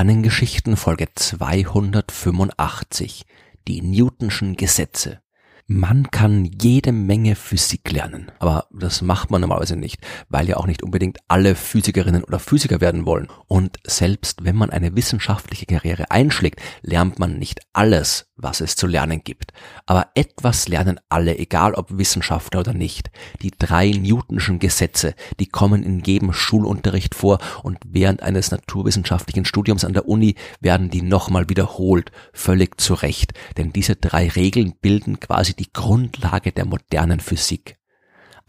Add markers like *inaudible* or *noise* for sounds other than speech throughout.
Sternengeschichten Folge 285 Die Newtonschen Gesetze man kann jede Menge Physik lernen, aber das macht man normalerweise nicht, weil ja auch nicht unbedingt alle Physikerinnen oder Physiker werden wollen. Und selbst wenn man eine wissenschaftliche Karriere einschlägt, lernt man nicht alles, was es zu lernen gibt. Aber etwas lernen alle, egal ob Wissenschaftler oder nicht. Die drei Newtonschen Gesetze, die kommen in jedem Schulunterricht vor und während eines naturwissenschaftlichen Studiums an der Uni werden die nochmal wiederholt, völlig zu Recht. Denn diese drei Regeln bilden quasi die Grundlage der modernen Physik.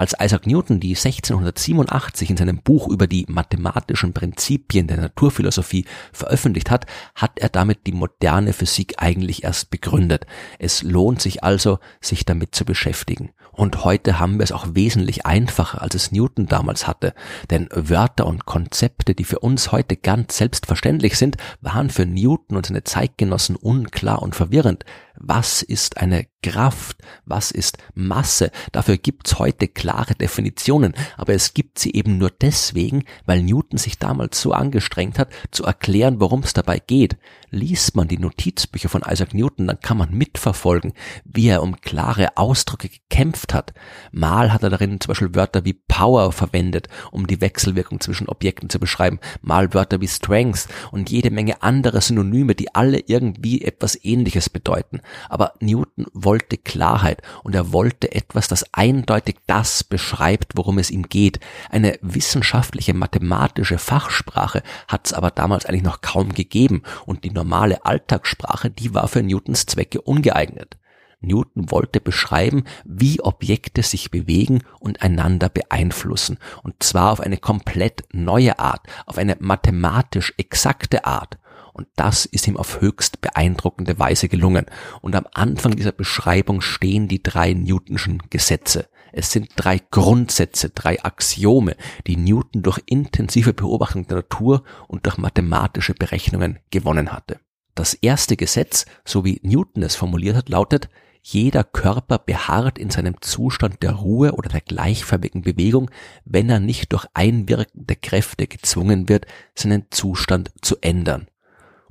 Als Isaac Newton die 1687 in seinem Buch über die mathematischen Prinzipien der Naturphilosophie veröffentlicht hat, hat er damit die moderne Physik eigentlich erst begründet. Es lohnt sich also, sich damit zu beschäftigen. Und heute haben wir es auch wesentlich einfacher, als es Newton damals hatte. Denn Wörter und Konzepte, die für uns heute ganz selbstverständlich sind, waren für Newton und seine Zeitgenossen unklar und verwirrend. Was ist eine Kraft? Was ist Masse? Dafür gibt's heute klare Definitionen, aber es gibt sie eben nur deswegen, weil Newton sich damals so angestrengt hat, zu erklären, worum es dabei geht. Liest man die Notizbücher von Isaac Newton, dann kann man mitverfolgen, wie er um klare Ausdrücke gekämpft hat. Mal hat er darin zum Beispiel Wörter wie Power verwendet, um die Wechselwirkung zwischen Objekten zu beschreiben, mal Wörter wie Strength und jede Menge andere Synonyme, die alle irgendwie etwas ähnliches bedeuten. Aber Newton wollte Klarheit und er wollte etwas, das eindeutig das beschreibt, worum es ihm geht. Eine wissenschaftliche mathematische Fachsprache hat es aber damals eigentlich noch kaum gegeben und die normale Alltagssprache, die war für Newtons Zwecke ungeeignet. Newton wollte beschreiben, wie Objekte sich bewegen und einander beeinflussen, und zwar auf eine komplett neue Art, auf eine mathematisch exakte Art. Und das ist ihm auf höchst beeindruckende Weise gelungen. Und am Anfang dieser Beschreibung stehen die drei Newtonschen Gesetze. Es sind drei Grundsätze, drei Axiome, die Newton durch intensive Beobachtung der Natur und durch mathematische Berechnungen gewonnen hatte. Das erste Gesetz, so wie Newton es formuliert hat, lautet, jeder Körper beharrt in seinem Zustand der Ruhe oder der gleichförmigen Bewegung, wenn er nicht durch einwirkende Kräfte gezwungen wird, seinen Zustand zu ändern.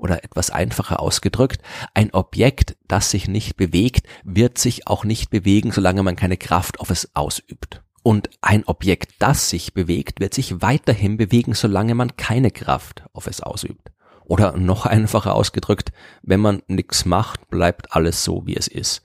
Oder etwas einfacher ausgedrückt, ein Objekt, das sich nicht bewegt, wird sich auch nicht bewegen, solange man keine Kraft auf es ausübt. Und ein Objekt, das sich bewegt, wird sich weiterhin bewegen, solange man keine Kraft auf es ausübt. Oder noch *laughs* einfacher ausgedrückt, wenn man nichts macht, bleibt alles so, wie es ist.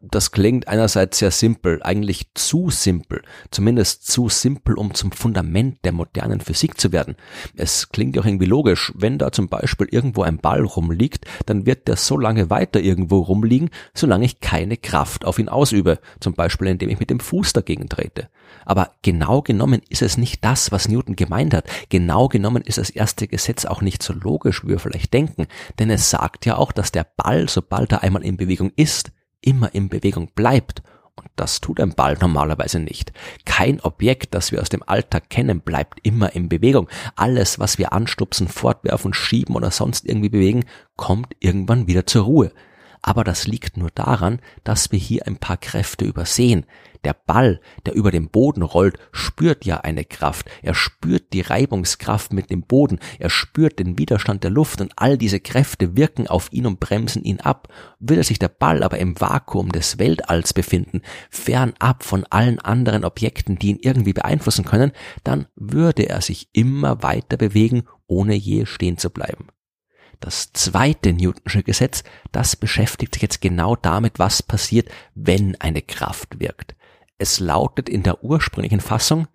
Das klingt einerseits sehr simpel, eigentlich zu simpel, zumindest zu simpel, um zum Fundament der modernen Physik zu werden. Es klingt auch irgendwie logisch, wenn da zum Beispiel irgendwo ein Ball rumliegt, dann wird der so lange weiter irgendwo rumliegen, solange ich keine Kraft auf ihn ausübe, zum Beispiel indem ich mit dem Fuß dagegen trete. Aber genau genommen ist es nicht das, was Newton gemeint hat. Genau genommen ist das erste Gesetz auch nicht so logisch, wir vielleicht denken, denn es sagt ja auch, dass der Ball, sobald er einmal in Bewegung ist, immer in Bewegung bleibt. Und das tut ein Ball normalerweise nicht. Kein Objekt, das wir aus dem Alltag kennen, bleibt immer in Bewegung. Alles, was wir anstupsen, fortwerfen, schieben oder sonst irgendwie bewegen, kommt irgendwann wieder zur Ruhe aber das liegt nur daran, dass wir hier ein paar Kräfte übersehen. Der Ball, der über dem Boden rollt, spürt ja eine Kraft. Er spürt die Reibungskraft mit dem Boden. Er spürt den Widerstand der Luft und all diese Kräfte wirken auf ihn und bremsen ihn ab. Würde sich der Ball aber im Vakuum des Weltalls befinden, fernab von allen anderen Objekten, die ihn irgendwie beeinflussen können, dann würde er sich immer weiter bewegen, ohne je stehen zu bleiben. Das zweite Newtonsche Gesetz, das beschäftigt sich jetzt genau damit, was passiert, wenn eine Kraft wirkt. Es lautet in der ursprünglichen Fassung,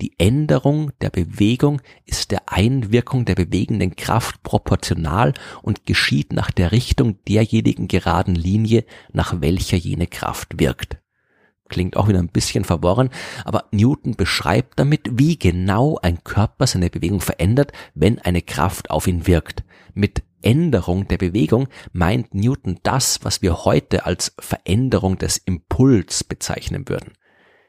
die Änderung der Bewegung ist der Einwirkung der bewegenden Kraft proportional und geschieht nach der Richtung derjenigen geraden Linie, nach welcher jene Kraft wirkt. Klingt auch wieder ein bisschen verworren, aber Newton beschreibt damit, wie genau ein Körper seine Bewegung verändert, wenn eine Kraft auf ihn wirkt. Mit Änderung der Bewegung meint Newton das, was wir heute als Veränderung des Impuls bezeichnen würden.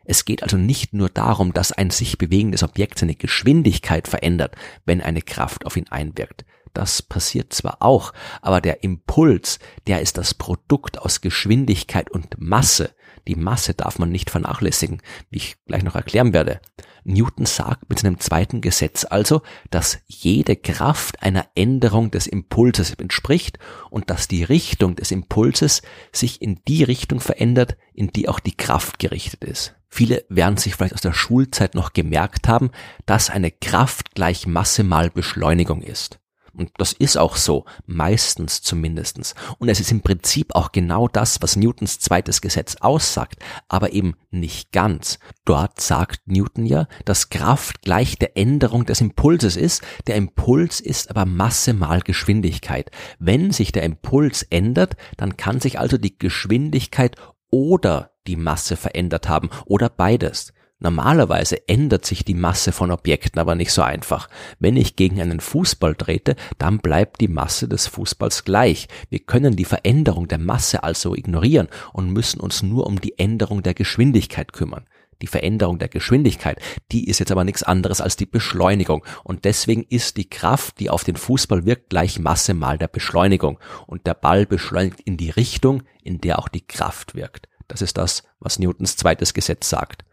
Es geht also nicht nur darum, dass ein sich bewegendes Objekt seine Geschwindigkeit verändert, wenn eine Kraft auf ihn einwirkt. Das passiert zwar auch, aber der Impuls, der ist das Produkt aus Geschwindigkeit und Masse. Die Masse darf man nicht vernachlässigen, wie ich gleich noch erklären werde. Newton sagt mit seinem zweiten Gesetz also, dass jede Kraft einer Änderung des Impulses entspricht und dass die Richtung des Impulses sich in die Richtung verändert, in die auch die Kraft gerichtet ist. Viele werden sich vielleicht aus der Schulzeit noch gemerkt haben, dass eine Kraft gleich Masse mal Beschleunigung ist. Und das ist auch so, meistens zumindestens. Und es ist im Prinzip auch genau das, was Newtons zweites Gesetz aussagt, aber eben nicht ganz. Dort sagt Newton ja, dass Kraft gleich der Änderung des Impulses ist. Der Impuls ist aber Masse mal Geschwindigkeit. Wenn sich der Impuls ändert, dann kann sich also die Geschwindigkeit oder die Masse verändert haben oder beides. Normalerweise ändert sich die Masse von Objekten aber nicht so einfach. Wenn ich gegen einen Fußball trete, dann bleibt die Masse des Fußballs gleich. Wir können die Veränderung der Masse also ignorieren und müssen uns nur um die Änderung der Geschwindigkeit kümmern. Die Veränderung der Geschwindigkeit, die ist jetzt aber nichts anderes als die Beschleunigung. Und deswegen ist die Kraft, die auf den Fußball wirkt, gleich Masse mal der Beschleunigung. Und der Ball beschleunigt in die Richtung, in der auch die Kraft wirkt. Das ist das, was Newtons zweites Gesetz sagt.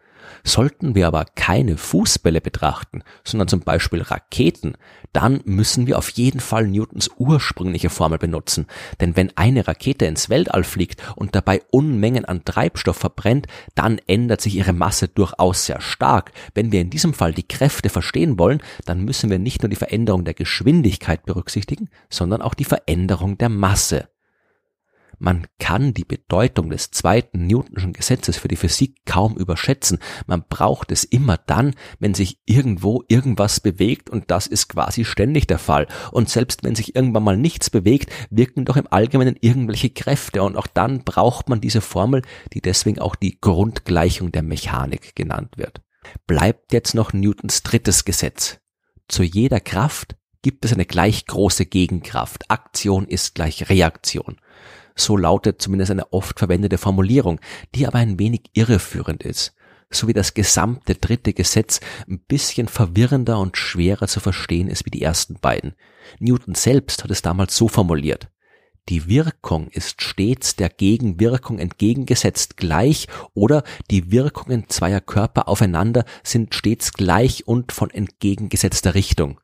Sollten wir aber keine Fußbälle betrachten, sondern zum Beispiel Raketen, dann müssen wir auf jeden Fall Newtons ursprüngliche Formel benutzen. Denn wenn eine Rakete ins Weltall fliegt und dabei Unmengen an Treibstoff verbrennt, dann ändert sich ihre Masse durchaus sehr stark. Wenn wir in diesem Fall die Kräfte verstehen wollen, dann müssen wir nicht nur die Veränderung der Geschwindigkeit berücksichtigen, sondern auch die Veränderung der Masse. Man kann die Bedeutung des zweiten Newtonschen Gesetzes für die Physik kaum überschätzen. Man braucht es immer dann, wenn sich irgendwo irgendwas bewegt und das ist quasi ständig der Fall. Und selbst wenn sich irgendwann mal nichts bewegt, wirken doch im Allgemeinen irgendwelche Kräfte und auch dann braucht man diese Formel, die deswegen auch die Grundgleichung der Mechanik genannt wird. Bleibt jetzt noch Newtons drittes Gesetz. Zu jeder Kraft gibt es eine gleich große Gegenkraft. Aktion ist gleich Reaktion. So lautet zumindest eine oft verwendete Formulierung, die aber ein wenig irreführend ist, so wie das gesamte dritte Gesetz ein bisschen verwirrender und schwerer zu verstehen ist wie die ersten beiden. Newton selbst hat es damals so formuliert. Die Wirkung ist stets der Gegenwirkung entgegengesetzt gleich oder die Wirkungen zweier Körper aufeinander sind stets gleich und von entgegengesetzter Richtung.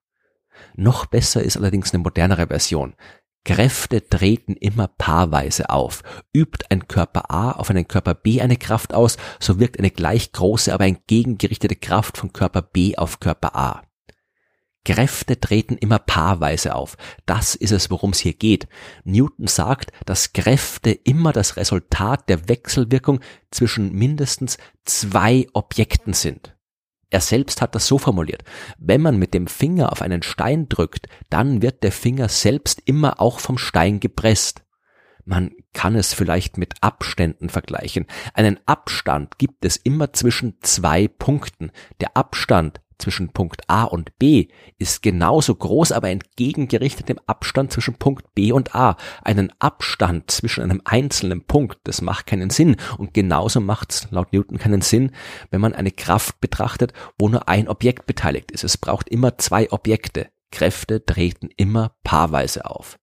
Noch besser ist allerdings eine modernere Version. Kräfte treten immer paarweise auf. Übt ein Körper A auf einen Körper B eine Kraft aus, so wirkt eine gleich große, aber entgegengerichtete Kraft von Körper B auf Körper A. Kräfte treten immer paarweise auf. Das ist es, worum es hier geht. Newton sagt, dass Kräfte immer das Resultat der Wechselwirkung zwischen mindestens zwei Objekten sind. Er selbst hat das so formuliert. Wenn man mit dem Finger auf einen Stein drückt, dann wird der Finger selbst immer auch vom Stein gepresst. Man kann es vielleicht mit Abständen vergleichen. Einen Abstand gibt es immer zwischen zwei Punkten. Der Abstand zwischen Punkt A und B ist genauso groß, aber entgegengerichtet dem Abstand zwischen Punkt B und A. Einen Abstand zwischen einem einzelnen Punkt, das macht keinen Sinn. Und genauso macht es laut Newton keinen Sinn, wenn man eine Kraft betrachtet, wo nur ein Objekt beteiligt ist. Es braucht immer zwei Objekte. Kräfte treten immer paarweise auf.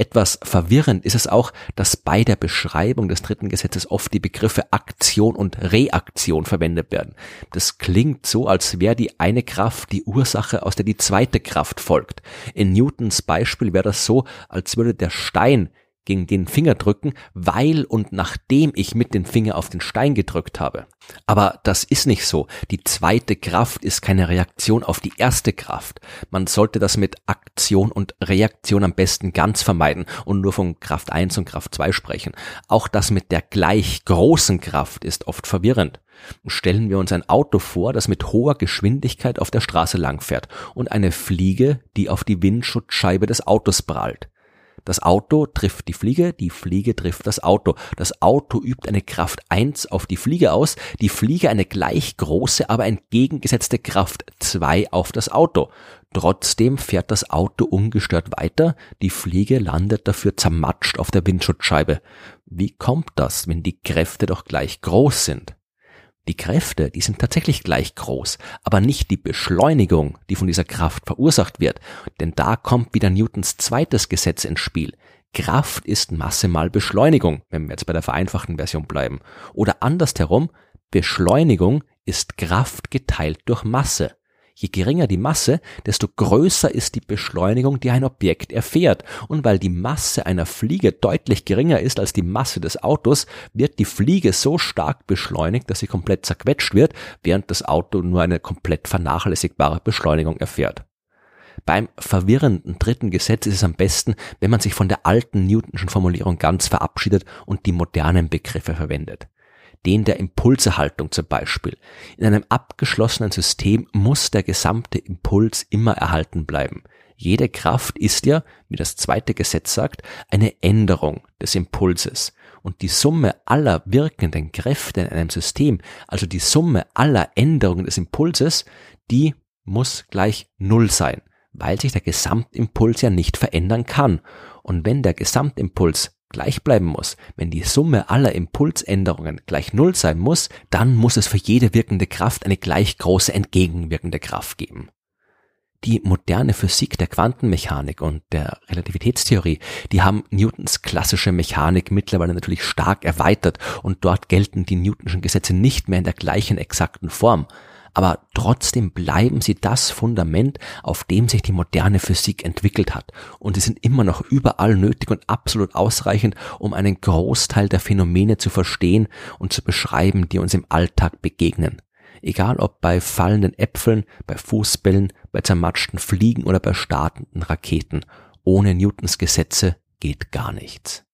Etwas verwirrend ist es auch, dass bei der Beschreibung des dritten Gesetzes oft die Begriffe Aktion und Reaktion verwendet werden. Das klingt so, als wäre die eine Kraft die Ursache, aus der die zweite Kraft folgt. In Newtons Beispiel wäre das so, als würde der Stein gegen den Finger drücken, weil und nachdem ich mit dem Finger auf den Stein gedrückt habe. Aber das ist nicht so. Die zweite Kraft ist keine Reaktion auf die erste Kraft. Man sollte das mit Aktion und Reaktion am besten ganz vermeiden und nur von Kraft 1 und Kraft 2 sprechen. Auch das mit der gleich großen Kraft ist oft verwirrend. Stellen wir uns ein Auto vor, das mit hoher Geschwindigkeit auf der Straße langfährt und eine Fliege, die auf die Windschutzscheibe des Autos prallt. Das Auto trifft die Fliege, die Fliege trifft das Auto. Das Auto übt eine Kraft 1 auf die Fliege aus, die Fliege eine gleich große, aber entgegengesetzte Kraft 2 auf das Auto. Trotzdem fährt das Auto ungestört weiter, die Fliege landet dafür zermatscht auf der Windschutzscheibe. Wie kommt das, wenn die Kräfte doch gleich groß sind? Die Kräfte, die sind tatsächlich gleich groß, aber nicht die Beschleunigung, die von dieser Kraft verursacht wird, denn da kommt wieder Newtons zweites Gesetz ins Spiel. Kraft ist Masse mal Beschleunigung, wenn wir jetzt bei der vereinfachten Version bleiben. Oder andersherum, Beschleunigung ist Kraft geteilt durch Masse. Je geringer die Masse, desto größer ist die Beschleunigung, die ein Objekt erfährt. Und weil die Masse einer Fliege deutlich geringer ist als die Masse des Autos, wird die Fliege so stark beschleunigt, dass sie komplett zerquetscht wird, während das Auto nur eine komplett vernachlässigbare Beschleunigung erfährt. Beim verwirrenden dritten Gesetz ist es am besten, wenn man sich von der alten Newtonschen Formulierung ganz verabschiedet und die modernen Begriffe verwendet den der Impulserhaltung zum Beispiel. In einem abgeschlossenen System muss der gesamte Impuls immer erhalten bleiben. Jede Kraft ist ja, wie das zweite Gesetz sagt, eine Änderung des Impulses. Und die Summe aller wirkenden Kräfte in einem System, also die Summe aller Änderungen des Impulses, die muss gleich Null sein, weil sich der Gesamtimpuls ja nicht verändern kann. Und wenn der Gesamtimpuls gleich bleiben muss, wenn die Summe aller Impulsänderungen gleich Null sein muss, dann muss es für jede wirkende Kraft eine gleich große entgegenwirkende Kraft geben. Die moderne Physik der Quantenmechanik und der Relativitätstheorie, die haben Newtons klassische Mechanik mittlerweile natürlich stark erweitert und dort gelten die Newtonschen Gesetze nicht mehr in der gleichen exakten Form aber trotzdem bleiben sie das Fundament, auf dem sich die moderne Physik entwickelt hat. Und sie sind immer noch überall nötig und absolut ausreichend, um einen Großteil der Phänomene zu verstehen und zu beschreiben, die uns im Alltag begegnen. Egal ob bei fallenden Äpfeln, bei Fußbällen, bei zermatschten Fliegen oder bei startenden Raketen. Ohne Newtons Gesetze geht gar nichts.